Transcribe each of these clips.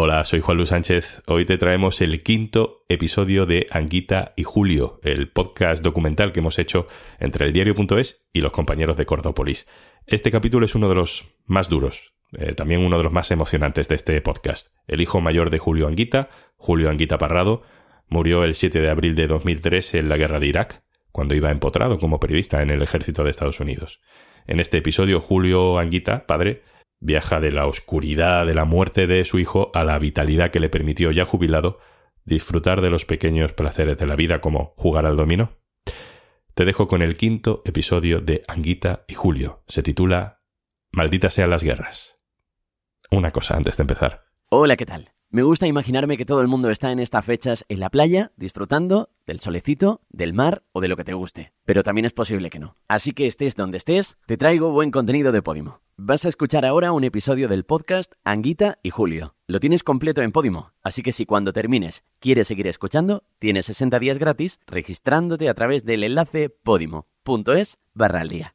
Hola, soy Juan Luis Sánchez. Hoy te traemos el quinto episodio de Anguita y Julio, el podcast documental que hemos hecho entre el diario.es y los compañeros de Cordópolis. Este capítulo es uno de los más duros, eh, también uno de los más emocionantes de este podcast. El hijo mayor de Julio Anguita, Julio Anguita Parrado, murió el 7 de abril de 2003 en la guerra de Irak, cuando iba empotrado como periodista en el ejército de Estados Unidos. En este episodio, Julio Anguita, padre, viaja de la oscuridad de la muerte de su hijo a la vitalidad que le permitió ya jubilado disfrutar de los pequeños placeres de la vida como jugar al dominó. Te dejo con el quinto episodio de Anguita y Julio. Se titula Malditas sean las guerras. Una cosa antes de empezar. Hola, ¿qué tal? Me gusta imaginarme que todo el mundo está en estas fechas en la playa, disfrutando del solecito, del mar o de lo que te guste. Pero también es posible que no. Así que estés donde estés, te traigo buen contenido de Podimo. Vas a escuchar ahora un episodio del podcast Anguita y Julio. Lo tienes completo en Podimo, así que si cuando termines quieres seguir escuchando, tienes 60 días gratis registrándote a través del enlace podimo.es barra al día.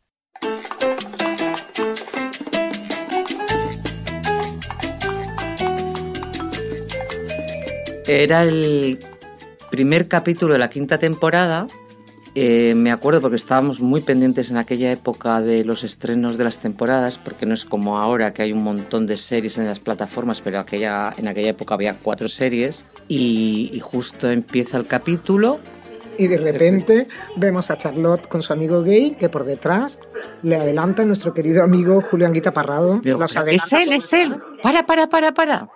Era el primer capítulo de la quinta temporada. Eh, me acuerdo porque estábamos muy pendientes en aquella época de los estrenos de las temporadas, porque no es como ahora que hay un montón de series en las plataformas, pero aquella, en aquella época había cuatro series y, y justo empieza el capítulo y de repente vemos a Charlotte con su amigo gay que por detrás le adelanta a nuestro querido amigo Julián Guita Parrado. Digo, es él, es él. Para, para, para, para.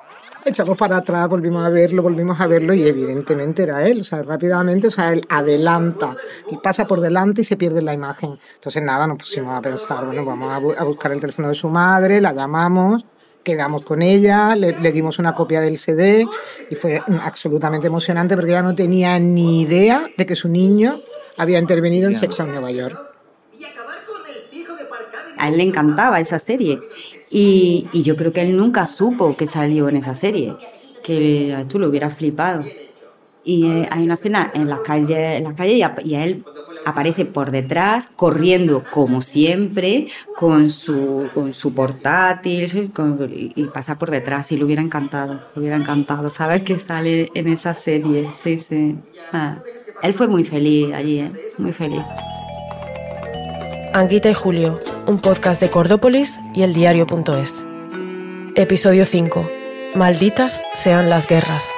Echamos para atrás, volvimos a verlo, volvimos a verlo y evidentemente era él. O sea, rápidamente, o sea, él adelanta y pasa por delante y se pierde la imagen. Entonces, nada, nos pusimos a pensar, bueno, vamos a, bu- a buscar el teléfono de su madre, la llamamos, quedamos con ella, le, le dimos una copia del CD y fue absolutamente emocionante porque ella no tenía ni idea de que su niño había intervenido en. Sexo en Nueva York. A él le encantaba esa serie. Y, y yo creo que él nunca supo que salió en esa serie. Que tú lo hubieras flipado. Y eh, hay una escena en las calles, en las calles y, a, y a él aparece por detrás, corriendo como siempre, con su, con su portátil, con- y pasa por detrás. Y le hubiera encantado, le hubiera encantado saber que sale en esa serie. Sí, sí. Ah. Él fue muy feliz allí, ¿eh? muy feliz. Anguita y Julio, un podcast de Cordópolis y el diario.es. Episodio 5. Malditas sean las guerras.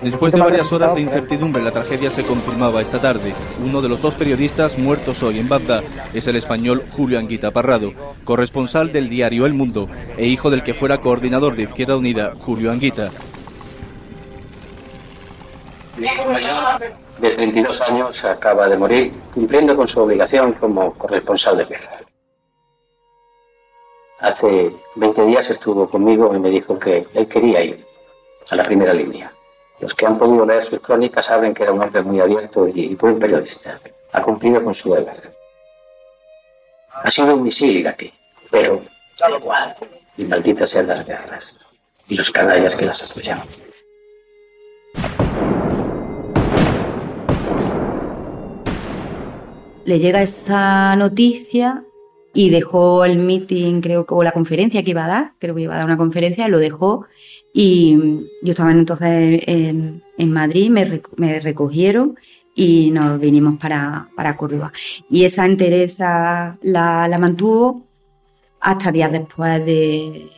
Después de varias horas de incertidumbre, la tragedia se confirmaba esta tarde. Uno de los dos periodistas muertos hoy en Bagdad es el español Julio Anguita Parrado, corresponsal del diario El Mundo e hijo del que fuera coordinador de Izquierda Unida, Julio Anguita. De 32 años, acaba de morir cumpliendo con su obligación como corresponsal de guerra. Hace 20 días estuvo conmigo y me dijo que él quería ir a la primera línea. Los que han podido leer sus crónicas saben que era un hombre muy abierto y buen periodista. Ha cumplido con su deber. Ha sido un misil iraquí, pero da igual. Y malditas sean las guerras y los canallas que las apoyan. Le llega esa noticia y dejó el meeting, creo que, o la conferencia que iba a dar, creo que iba a dar una conferencia, lo dejó y yo estaba entonces en, Madrid, me, me recogieron y nos vinimos para, para Córdoba. Y esa entereza la, la mantuvo hasta días después de...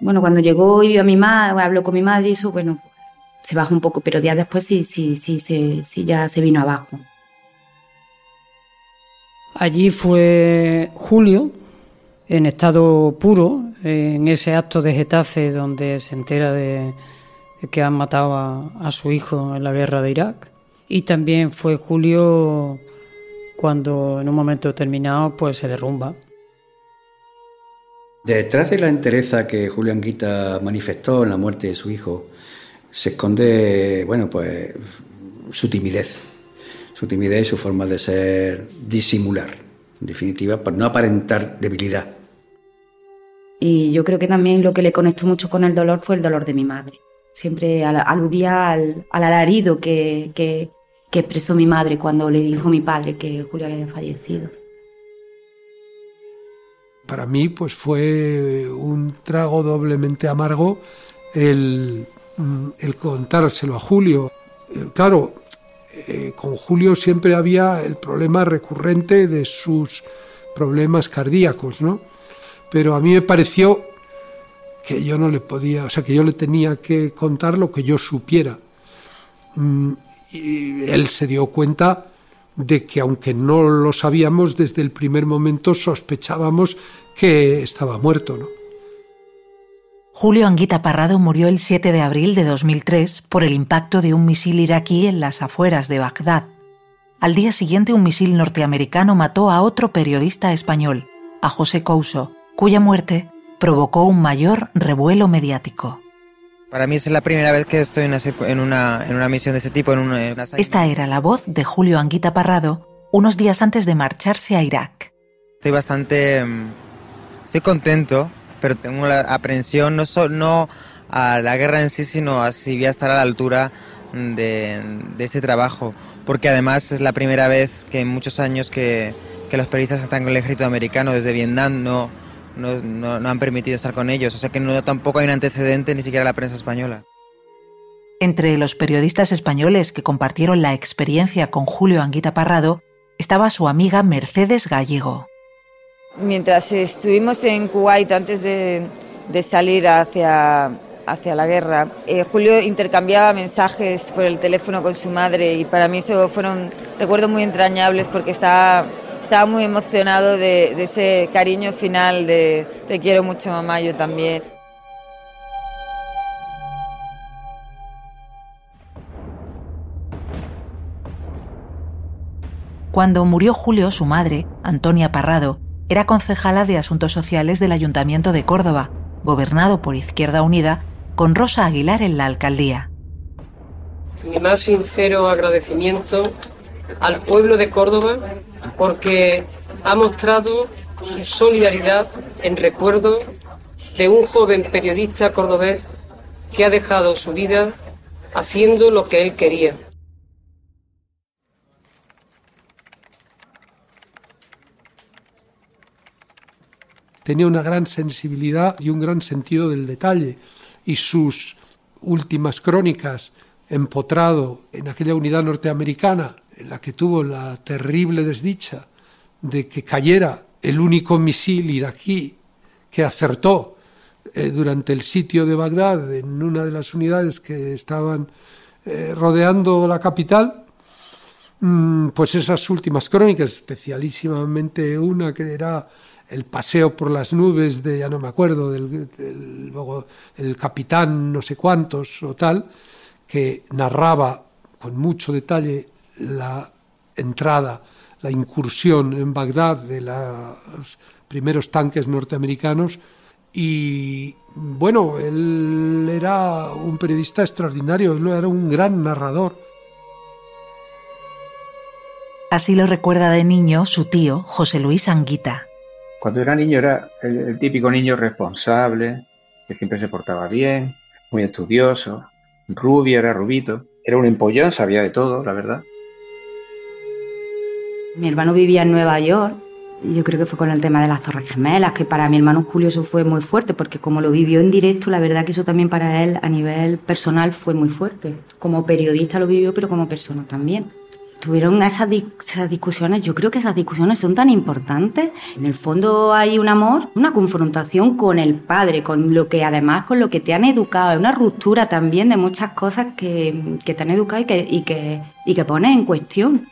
Bueno, cuando llegó y vio a mi madre, habló con mi madre y eso, bueno, se bajó un poco, pero días después sí, sí, sí, sí, sí ya se vino abajo. Allí fue Julio, en estado puro, en ese acto de Getafe donde se entera de, que han matado a, a su hijo en la guerra de Irak. Y también fue Julio cuando en un momento determinado pues se derrumba. Detrás de la entereza que Julio Anguita manifestó en la muerte de su hijo, se esconde, bueno, pues su timidez. Su timidez y su forma de ser disimular, en definitiva, para no aparentar debilidad. Y yo creo que también lo que le conectó mucho con el dolor fue el dolor de mi madre. Siempre al- aludía al, al alarido que, que, que expresó mi madre cuando le dijo a mi padre que Julio había fallecido. para mí pues fue un trago doblemente amargo el, el contárselo a Julio. Eh, claro, eh, con Julio siempre había el problema recurrente de sus problemas cardíacos, ¿no? Pero a mí me pareció que yo no le podía, o sea, que yo le tenía que contar lo que yo supiera. Mm, y él se dio cuenta de que aunque no lo sabíamos desde el primer momento sospechábamos que estaba muerto, ¿no? Julio Anguita Parrado murió el 7 de abril de 2003 por el impacto de un misil iraquí en las afueras de Bagdad. Al día siguiente un misil norteamericano mató a otro periodista español, a José Couso, cuya muerte provocó un mayor revuelo mediático. Para mí es la primera vez que estoy en una, en una, misión de ese tipo. En una, Esta era la voz de Julio Anguita Parrado unos días antes de marcharse a Irak. Estoy bastante... Mm, estoy contento, pero tengo la aprensión no, no a la guerra en sí, sino a si voy a estar a la altura de, de este trabajo. Porque además es la primera vez que en muchos años que, que los periodistas están con el ejército americano desde Vietnam no no, han permitido estar con ellos. O sea que no, tampoco hay un antecedente ni siquiera la prensa española. Entre los periodistas españoles que compartieron la experiencia con Julio Anguita Parrado estaba su amiga Mercedes Gallego. Mientras estuvimos en Kuwait antes de, salir hacia, hacia la guerra, eh, Julio intercambiaba mensajes por el teléfono con su madre y para mí eso fueron recuerdos muy entrañables porque estaba estaba muy emocionado de, ese cariño final de te quiero mucho mamá, yo también. Cuando murió Julio, su madre, Antonia Parrado, era concejala de Asuntos Sociales del Ayuntamiento de Córdoba, gobernado por Izquierda Unida, con Rosa Aguilar en la alcaldía. Mi más sincero agradecimiento al pueblo de Córdoba porque ha mostrado su solidaridad en recuerdo de un joven periodista cordobés que ha dejado su vida haciendo lo que él quería. Tenía una gran sensibilidad y un gran sentido del detalle y sus últimas crónicas empotrado en aquella unidad norteamericana en la que tuvo la terrible desdicha de que cayera el único misil iraquí que acertó eh, durante el sitio de Bagdad en una de las unidades que estaban eh, rodeando la capital, mm, pues esas últimas crónicas, especialísimamente una que era el paseo por las nubes de, ya no me acuerdo, del, el capitán no sé cuántos o tal, que narraba con mucho detalle la entrada, la incursión en Bagdad de los primeros tanques norteamericanos y bueno, él era un periodista extraordinario, él era un gran narrador. Así lo recuerda de niño su tío, José Luis Anguita. Cuando era niño era el, típico niño responsable, que siempre se portaba bien, muy estudioso, rubio, era rubito, era un empollón, sabía de todo, la verdad. Mi hermano vivía en Nueva York. Yo creo que fue con el tema de las Torres Gemelas, que para mi hermano Julio eso fue muy fuerte, porque como lo vivió en directo, la verdad que eso también para él a nivel personal fue muy fuerte. Como periodista lo vivió, pero como persona también. Tuvieron esas, discusiones, yo creo que esas discusiones son tan importantes. En el fondo hay un amor, una confrontación con el padre, con lo que además con lo que te han educado, es una ruptura también de muchas cosas que, que te han educado y que, y que, y que pones en cuestión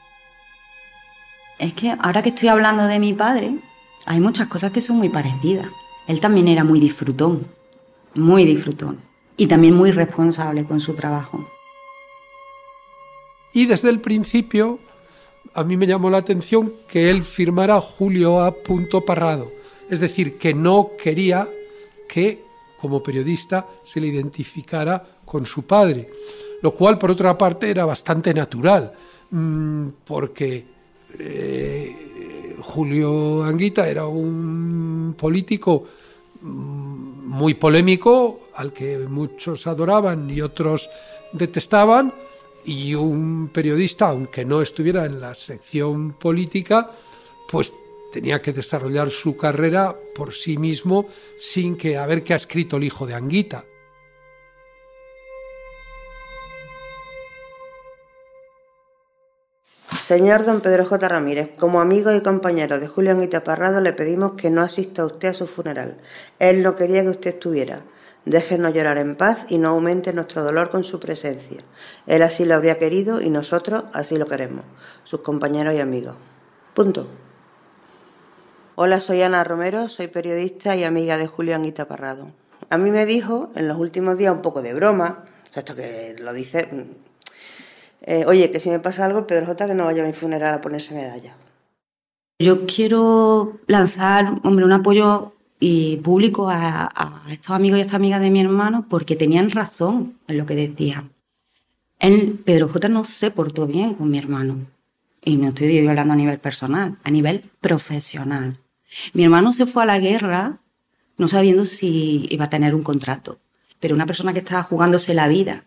es que ahora que estoy hablando de mi padre, hay muchas cosas que son muy parecidas. Él también era muy disfrutón, muy disfrutón. Y también muy responsable con su trabajo. Y desde el principio, a mí me llamó la atención que él firmara Julio A. Parrado. Es decir, que no quería que, como periodista, se le identificara con su padre. Lo cual, por otra parte, era bastante natural, mm, porque eh, Julio Anguita era un político mm, muy polémico, al que muchos adoraban y otros detestaban, y un periodista, aunque no estuviera en la sección política, pues tenía que desarrollar su carrera por sí mismo sin que a ver qué ha escrito el hijo de Anguita. Señor don Pedro J. Ramírez, como amigo y compañero de Julio Anguita Parrado le pedimos que no asista usted a su funeral. Él no quería que usted estuviera. Déjenos llorar en paz y no aumente nuestro dolor con su presencia. Él así lo habría querido y nosotros así lo queremos, sus compañeros y amigos. Punto. Hola, soy Ana Romero, soy periodista y amiga de Julio Anguita Parrado. A mí me dijo en los últimos días un poco de broma, esto que lo dice eh, oye, que si me pasa algo, Pedro J, que no vaya a mi funeral a ponerse medalla. Yo quiero lanzar, hombre, un apoyo y público a, estos amigos y a estas amigas de mi hermano porque tenían razón en lo que decían. Él, Pedro J no se portó bien con mi hermano. Y no estoy hablando a nivel personal, a nivel profesional. Mi hermano se fue a la guerra no sabiendo si iba a tener un contrato. Pero una persona que estaba jugándose la vida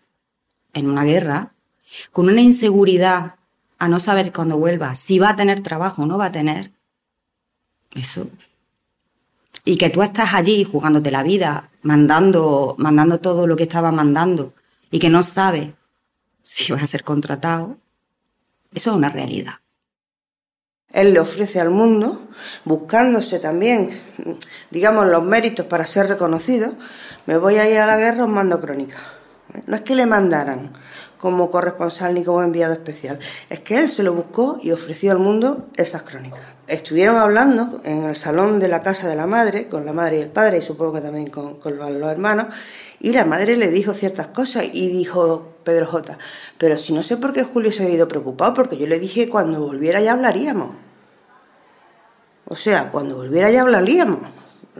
en una guerra con una inseguridad a no saber cuando vuelva si va a tener trabajo o no va a tener, eso. Y que tú estás allí jugándote la vida, mandando, mandando todo lo que estaba mandando y que no sabes si vas a ser contratado, eso es una realidad. Él le ofrece al mundo, buscándose también, digamos, los méritos para ser reconocido, me voy a ir a la guerra, os mando crónica. No es que le mandaran, como corresponsal ni como enviado especial. Es que él se lo buscó y ofreció al mundo esas crónicas. Estuvieron hablando en el salón de la casa de la madre, con la madre y el padre, y supongo que también con, los, hermanos, y la madre le dijo ciertas cosas y dijo Pedro J. Pero si no sé por qué Julio se ha ido preocupado, porque yo le dije cuando volviera ya hablaríamos. O sea, cuando volviera ya hablaríamos.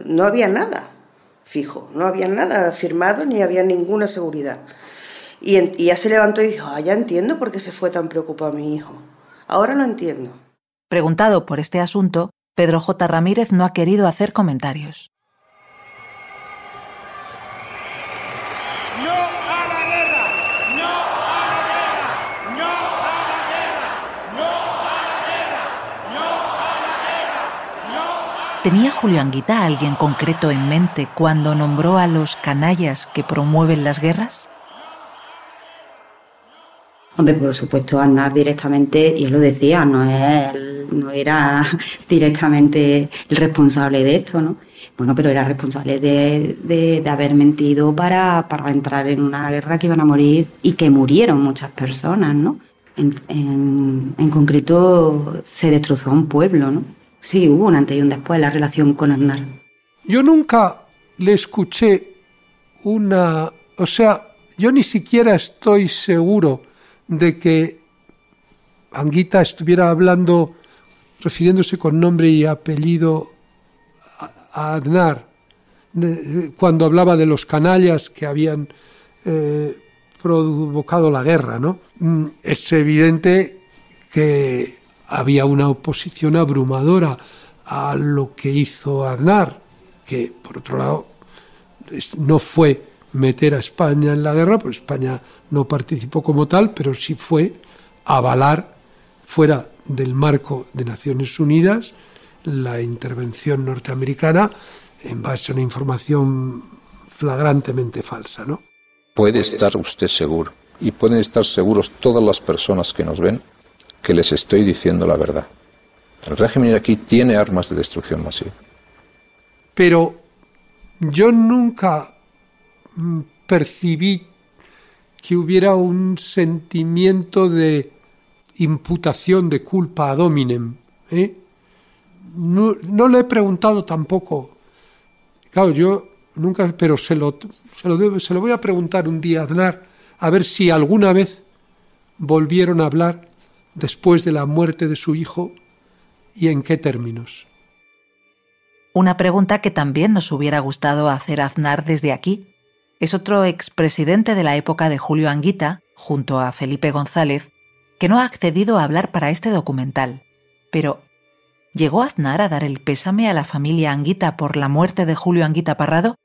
No había nada fijo, no había nada firmado ni había ninguna seguridad. Y, ya se levantó y dijo, ah, ya entiendo por qué se fue tan preocupado mi hijo. Ahora lo entiendo. Preguntado por este asunto, Pedro J. Ramírez no ha querido hacer comentarios. ¿Tenía Julio Anguita a alguien concreto en mente cuando nombró a los canallas que promueven las guerras? Hombre, por supuesto, andar directamente, y él lo decía, no, es, no era directamente el responsable de esto, ¿no? Bueno, pero era responsable de, de, haber mentido para, para, entrar en una guerra que iban a morir y que murieron muchas personas, ¿no? En, concreto, se destrozó un pueblo, ¿no? Sí, hubo un antes y un después la relación con Aznar. Yo nunca le escuché una... O sea, yo ni siquiera estoy seguro de que Anguita estuviera hablando, refiriéndose con nombre y apellido a Adnar, cuando hablaba de los canallas que habían eh, provocado la guerra. ¿no? Mm, es evidente que había una oposición abrumadora a lo que hizo Aznar, que por otro lado no fue meter a España en la guerra, pues España no participó como tal, pero sí fue avalar fuera del marco de Naciones Unidas la intervención norteamericana en base a una información flagrantemente falsa, ¿no? Puede estar usted seguro y pueden estar seguros todas las personas que nos ven que les estoy diciendo la verdad. El régimen aquí tiene armas de destrucción masiva. Pero yo nunca percibí que hubiera un sentimiento de imputación de culpa a dominem. ¿eh? No, le he preguntado tampoco. Claro, yo nunca, pero se lo, se lo, se lo voy a preguntar un día a Aznar, a ver si alguna vez volvieron a hablar después de la muerte de su hijo y en qué términos. Una pregunta que también nos hubiera gustado hacer a Aznar desde aquí, es otro expresidente de la época de Julio Anguita, junto a Felipe González, que no ha accedido a hablar para este documental. Pero, ¿llegó Aznar a dar el pésame a la familia Anguita por la muerte de Julio Anguita Parrado?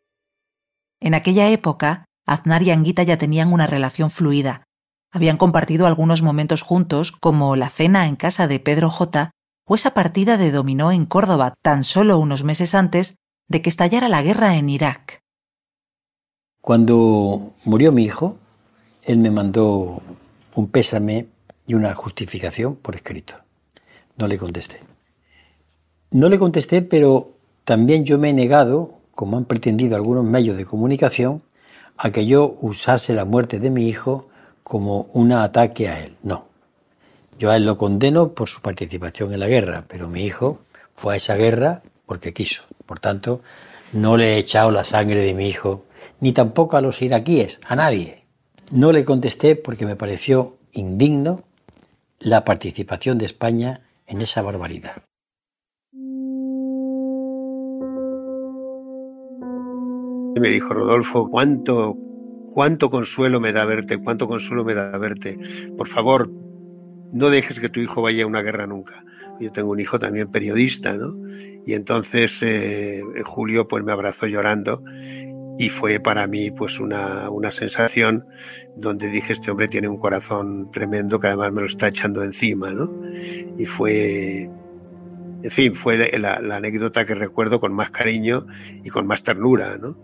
En aquella época, Aznar y Anguita ya tenían una relación fluida. Habían compartido algunos momentos juntos, como la cena en casa de Pedro J o esa partida de dominó en Córdoba tan solo unos meses antes de que estallara la guerra en Irak. Cuando murió mi hijo, él me mandó un pésame y una justificación por escrito. No le contesté. No le contesté, pero también yo me he negado, como han pretendido algunos medios de comunicación, a que yo usase la muerte de mi hijo como un ataque a él. No. Yo a él lo condeno por su participación en la guerra, pero mi hijo fue a esa guerra porque quiso. Por tanto, no le he echado la sangre de mi hijo, ni tampoco a los iraquíes, a nadie. No le contesté porque me pareció indigno la participación de España en esa barbaridad. me dijo Rodolfo, cuánto, cuánto consuelo me da verte, cuánto consuelo me da verte. Por favor, no dejes que tu hijo vaya a una guerra nunca. Yo tengo un hijo también periodista, ¿no? Y entonces eh, Julio pues me abrazó llorando y fue para mí pues una, una, sensación donde dije este hombre tiene un corazón tremendo que además me lo está echando encima, ¿no? Y fue, en fin, fue la, anécdota que recuerdo con más cariño y con más ternura, ¿no?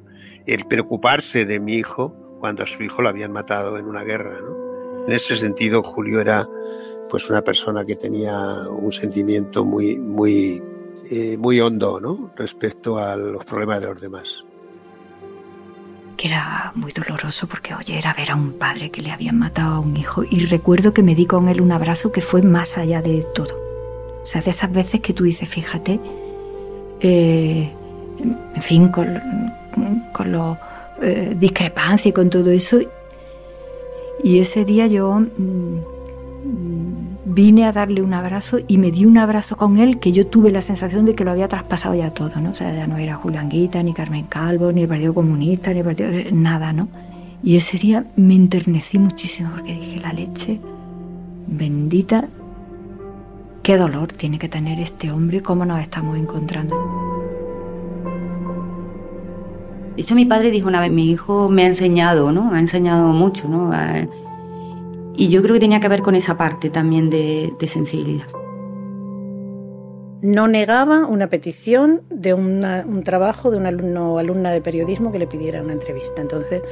el preocuparse de mi hijo cuando a su hijo lo habían matado en una guerra. ¿no? En ese sentido, Julio era pues una persona que tenía un sentimiento muy, muy, eh, muy hondo ¿no? respecto a los problemas de los demás. Que era muy doloroso porque, oye, era ver a un padre que le habían matado a un hijo. Y recuerdo que me di con él un abrazo que fue más allá de todo. O sea, de esas veces que tú dices, fíjate, eh, en fin, con, con las eh, discrepancias y con todo eso. Y ese día yo mm, vine a darle un abrazo y me di un abrazo con él que yo tuve la sensación de que lo había traspasado ya todo, ¿no? O sea, ya no era Julián Guita, ni Carmen Calvo, ni el Partido Comunista, ni el Partido... nada, ¿no? Y ese día me enternecí muchísimo porque dije, la leche bendita, qué dolor tiene que tener este hombre, cómo nos estamos encontrando. De hecho, mi padre dijo una vez, mi hijo me ha enseñado, ¿no? Me ha enseñado mucho, ¿no? Y yo creo que tenía que ver con esa parte también de, sensibilidad. No negaba una petición de un trabajo de un alumno o alumna de periodismo que le pidiera una entrevista. Entonces,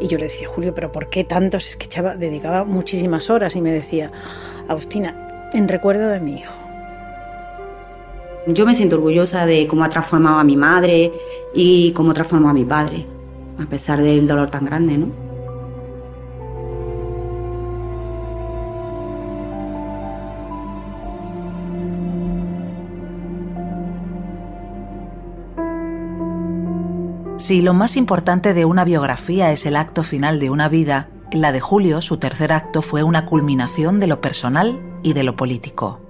y yo le decía, Julio, ¿pero por qué tanto? Es que echaba, dedicaba muchísimas horas y me decía, Agustina, en recuerdo de mi hijo. Yo me siento orgullosa de cómo ha transformado a mi madre y cómo transformó a mi padre, a pesar del dolor tan grande, ¿no? Si lo más importante de una biografía es el acto final de una vida, la de Julio, su tercer acto, fue una culminación de lo personal y de lo político.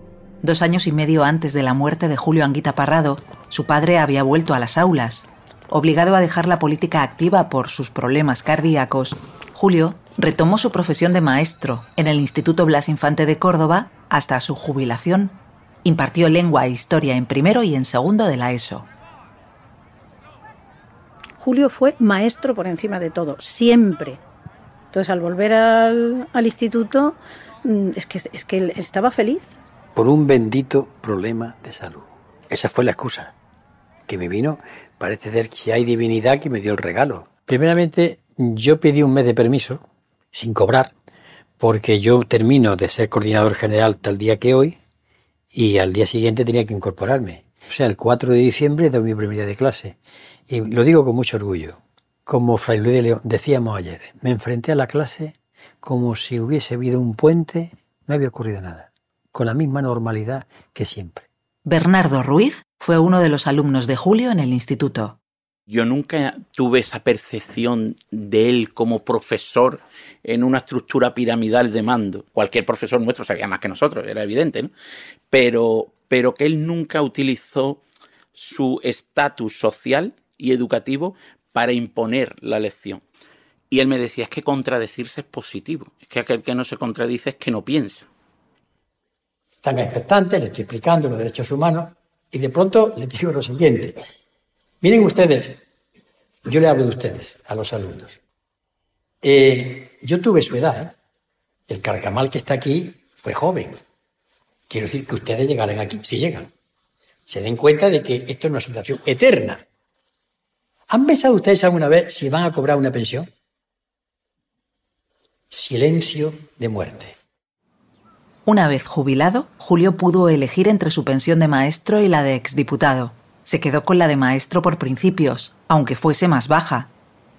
Dos años y medio antes de la muerte de Julio Anguita Parrado, su padre había vuelto a las aulas. Obligado a dejar la política activa por sus problemas cardíacos, Julio retomó su profesión de maestro en el Instituto Blas Infante de Córdoba hasta su jubilación. Impartió lengua e historia en primero y en segundo de la ESO. Julio fue maestro por encima de todo, siempre. Entonces, al volver al, instituto, mm, es que, es que él estaba feliz por un bendito problema de salud. Esa fue la excusa que me vino. Parece ser que hay divinidad que me dio el regalo. Primeramente, yo pedí un mes de permiso, sin cobrar, porque yo termino de ser coordinador general tal día que hoy y al día siguiente tenía que incorporarme. O sea, el 4 de diciembre de mi primer día de clase. Y lo digo con mucho orgullo. Como Fray Luis de León decíamos ayer, me enfrenté a la clase como si hubiese habido un puente, no había ocurrido nada con la misma normalidad que siempre. Bernardo Ruiz fue uno de los alumnos de Julio en el instituto. Yo nunca tuve esa percepción de él como profesor en una estructura piramidal de mando. Cualquier profesor nuestro sabía más que nosotros, era evidente, ¿no? Pero, pero que él nunca utilizó su estatus social y educativo para imponer la lección. Y él me decía, es que contradecirse es positivo, es que aquel que no se contradice es que no piensa están expectantes, les estoy explicando los derechos humanos y de pronto les digo lo siguiente. Miren ustedes, yo le hablo de ustedes, a los alumnos. Eh, yo tuve su edad, ¿eh? el carcamal que está aquí fue joven. Quiero decir que ustedes llegarán aquí, si llegan. Se den cuenta de que esto es una situación eterna. ¿Han pensado ustedes alguna vez si van a cobrar una pensión? Silencio de muerte. Una vez jubilado, Julio pudo elegir entre su pensión de maestro y la de exdiputado. Se quedó con la de maestro por principios, aunque fuese más baja.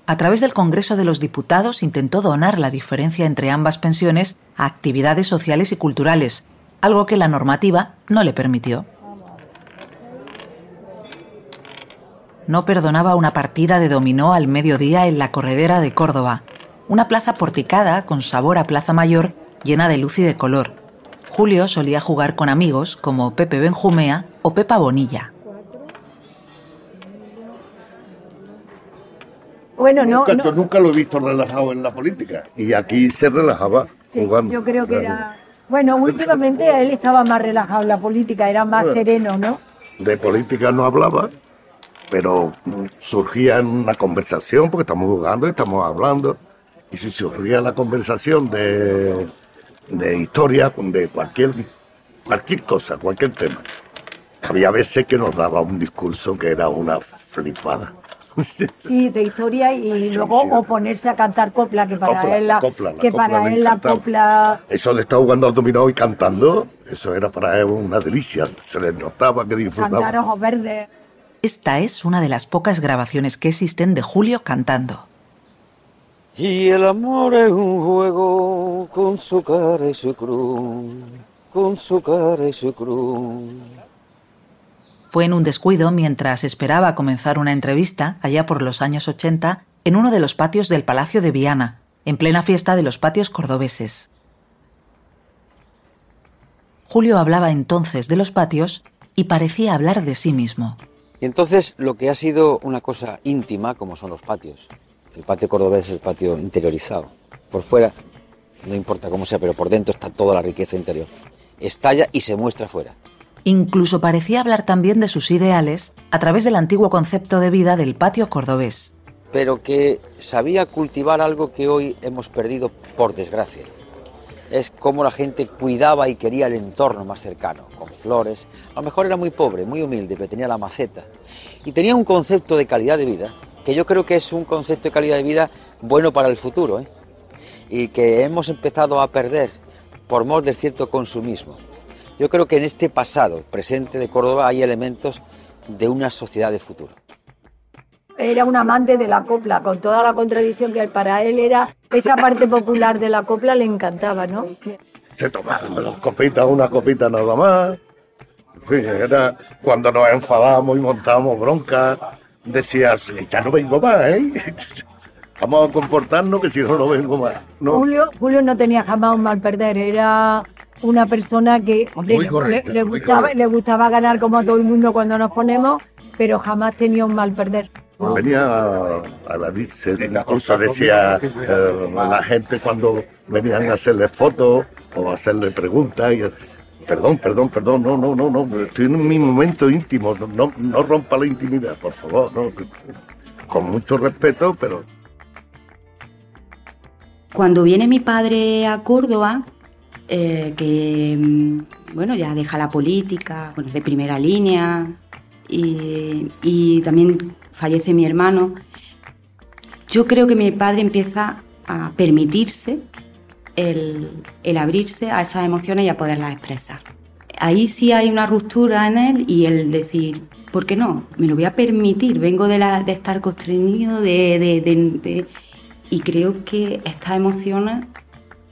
A través del Congreso de los Diputados intentó donar la diferencia entre ambas pensiones a actividades sociales y culturales, algo que la normativa no le permitió. No perdonaba una partida de dominó al mediodía en la corredera de Córdoba, una plaza porticada con sabor a plaza mayor llena de luz y de color. Julio solía jugar con amigos como Pepe Benjumea o Pepa Bonilla. Bueno, no, nunca, no. nunca lo he visto relajado en la política. Y aquí se relajaba Sí, jugando. yo creo que era. Bueno, últimamente él estaba más relajado en la política, era más Bueno. sereno, ¿no? De política no hablaba, pero mm, surgía en una conversación, porque estamos jugando y estamos hablando. Y si surgía la conversación de, de historia, de cualquier, cualquier cosa, cualquier tema. Había veces que nos daba un discurso que era una flipada. Sí, de historia y Sí, luego sí. o ponerse a cantar copla, que para Copla, él la, copla, la que copla para le él la copla Eso de estar jugando al dominó y cantando, eso era para él una delicia. Se le notaba que disfrutaba. cantar ojos verdes. Esta es una de las pocas grabaciones que existen de Julio cantando. Y el amor es un juego con su cara y su cruz, con su cara y su cruz. Fue en un descuido mientras esperaba comenzar una entrevista, allá por los años 80, en uno de los patios del Palacio de Viana, en plena fiesta de los patios cordobeses. Julio hablaba entonces de los patios y parecía hablar de sí mismo. Y entonces lo que ha sido una cosa íntima, como son los patios. El patio cordobés es el patio interiorizado. Por fuera, no importa cómo sea, pero por dentro está toda la riqueza interior. Estalla y se muestra fuera. Incluso parecía hablar también de sus ideales a través del antiguo concepto de vida del patio cordobés. Pero que sabía cultivar algo que hoy hemos perdido por desgracia. Es como la gente cuidaba y quería el entorno más cercano, con flores. A lo mejor era muy pobre, muy humilde, pero tenía la maceta. Y tenía un concepto de calidad de vida, que yo creo que es un concepto de calidad de vida bueno para el futuro, ¿eh? y que hemos empezado a perder por mor de cierto consumismo. Yo creo que en este pasado presente de Córdoba hay elementos de una sociedad de futuro. Era un amante de la copla, con toda la contradicción que para él era esa parte popular de la copla le encantaba, ¿no? Se tomaba dos copitas, una copita nada más. En fin, era cuando nos enfadábamos y montábamos bronca, decías que ya no vengo más, ¿eh? Vamos a comportarnos que si no, no vengo más. No. Julio, Julio no tenía jamás un mal perder, era una persona que hombre, le- gustaba, correcto. le gustaba ganar como a todo el mundo cuando nos ponemos, pero jamás tenía un mal perder. Venía a, a la dice, cosa decía eh, la gente cuando venían a hacerle fotos o a hacerle preguntas. Y, perdón, perdón, perdón, no, no, no, no, estoy en mi momento íntimo, no, no, no rompa la intimidad, por favor, no, con mucho respeto, pero Cuando viene mi padre a Córdoba, eh, que mm, bueno, ya deja la política, bueno, de primera línea, y, y también fallece mi hermano, yo creo que mi padre empieza a permitirse el, el abrirse a esas emociones y a poderlas expresar. Ahí sí hay una ruptura en él y el decir, ¿por qué no? Me lo voy a permitir, vengo de, la- de estar constreñido, de, de- de- y creo que estas emociones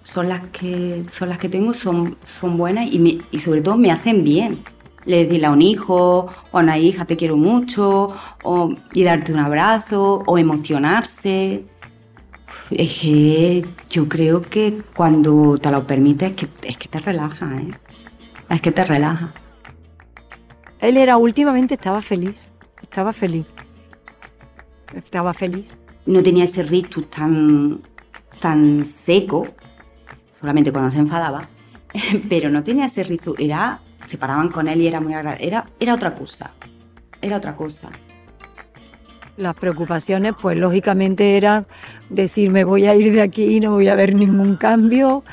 son las que, son las que tengo, son, son buenas y, me- y sobre todo me hacen bien. Le decirle a un hijo o a una hija te quiero mucho, o, y darte un abrazo, o emocionarse. Es que yo creo que cuando te lo permites es que, es que te relaja, ¿eh? Es que te relaja. Él era últimamente estaba feliz, estaba feliz. Estaba feliz. no tenía ese rictus tan, tan seco, solamente cuando se enfadaba, pero no tenía ese rictus, era, se paraban con él y era muy agradable, era, era otra cosa, era otra cosa. Las preocupaciones, pues lógicamente eran decir me voy a ir de aquí, no voy a ver ningún cambio,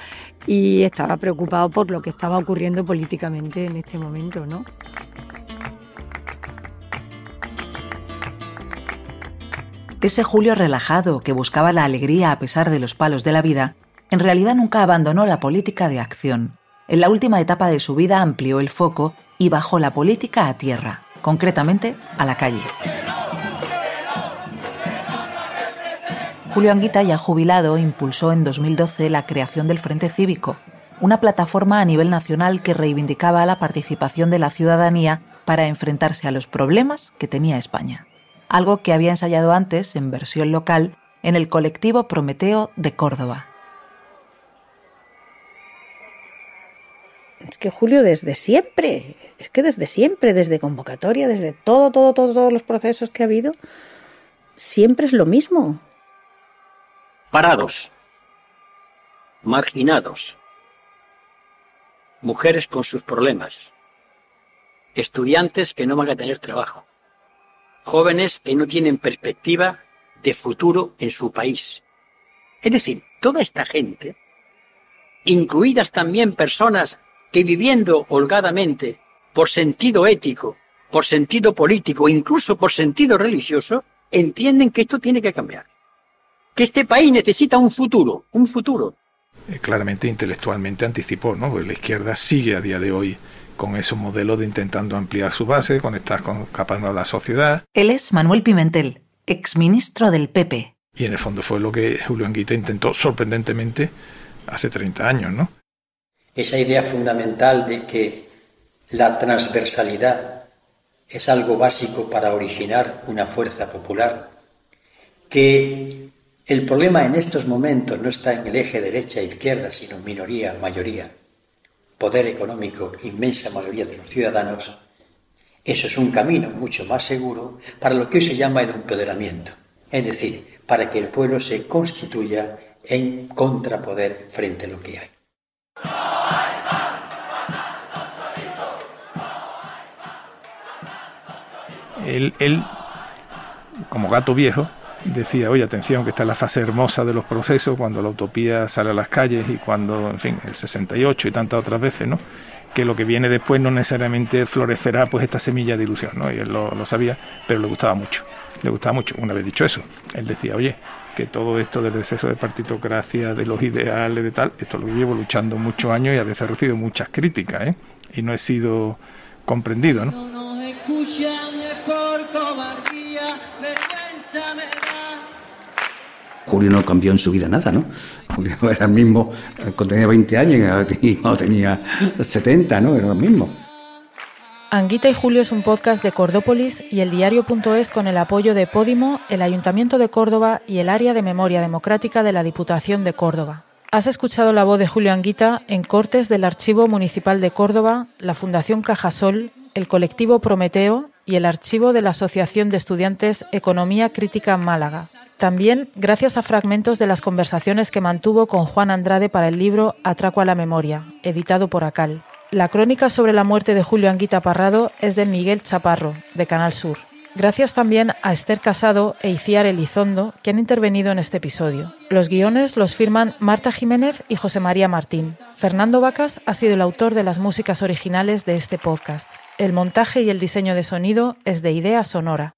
y estaba preocupado por lo que estaba ocurriendo políticamente en este momento, ¿no? Ese Julio relajado que buscaba la alegría a pesar de los palos de la vida, en realidad nunca abandonó la política de acción. En la última etapa de su vida amplió el foco y bajó la política a tierra, concretamente a la calle. Julio Anguita, ya jubilado, impulsó en 2012 la creación del Frente Cívico, una plataforma a nivel nacional que reivindicaba la participación de la ciudadanía para enfrentarse a los problemas que tenía España. Algo que había ensayado antes, en versión local, en el colectivo Prometeo de Córdoba. Es que Julio desde siempre, es que desde siempre, desde convocatoria, desde todo, todo, todo, todos los procesos que ha habido, siempre es lo mismo. Parados, marginados, mujeres con sus problemas, estudiantes que no van a tener trabajo, jóvenes que no tienen perspectiva de futuro en su país. Es decir, toda esta gente, incluidas también personas que viviendo holgadamente, por sentido ético, por sentido político, incluso por sentido religioso, entienden que esto tiene que cambiar que este país necesita un futuro, un futuro. Eh, claramente intelectualmente anticipó, ¿no? Porque la izquierda sigue a día de hoy con esos modelos de intentando ampliar su base, conectar con capas de la sociedad. Él es Manuel Pimentel, exministro del PP. Y en el fondo fue lo que Julio Anguita intentó sorprendentemente hace 30 años, ¿no? Esa idea fundamental de que la transversalidad es algo básico para originar una fuerza popular, que el problema en estos momentos no está en el eje derecha-izquierda, sino minoría-mayoría. Poder económico, inmensa mayoría de los ciudadanos. Eso es un camino mucho más seguro para lo que hoy se llama el empoderamiento. Es decir, para que el pueblo se constituya en contrapoder frente a lo que hay. Él, él como gato viejo, decía, oye, atención, que está la fase hermosa de los procesos, cuando la utopía sale a las calles y cuando, en fin, el 68 y tantas otras veces, ¿no? Que lo que viene después no necesariamente florecerá pues esta semilla de ilusión, ¿no? Y él lo, sabía, pero le gustaba mucho, le gustaba mucho. Una vez dicho eso, él decía, oye, que todo esto del exceso de partitocracia, de los ideales, de tal, esto lo llevo luchando muchos años y a veces he recibido muchas críticas, ¿eh? Y no he sido comprendido, ¿no? Julio no cambió en su vida nada, ¿no? Julio era el mismo cuando tenía 20 años y cuando tenía 70, ¿no? Era lo mismo. Anguita y Julio es un podcast de Cordópolis y el diario.es con el apoyo de Podimo, el Ayuntamiento de Córdoba y el Área de Memoria Democrática de la Diputación de Córdoba. Has escuchado la voz de Julio Anguita en cortes del Archivo Municipal de Córdoba, la Fundación Cajasol, el colectivo Prometeo y el archivo de la Asociación de Estudiantes Economía Crítica Málaga. También gracias a fragmentos de las conversaciones que mantuvo con Juan Andrade para el libro Atraco a la Memoria, editado por Acal. La crónica sobre la muerte de Julio Anguita Parrado es de Miguel Chaparro, de Canal Sur. Gracias también a Esther Casado e Iciar Elizondo, que han intervenido en este episodio. Los guiones los firman Marta Jiménez y José María Martín. Fernando Vacas ha sido el autor de las músicas originales de este podcast. El montaje y el diseño de sonido es de Idea Sonora.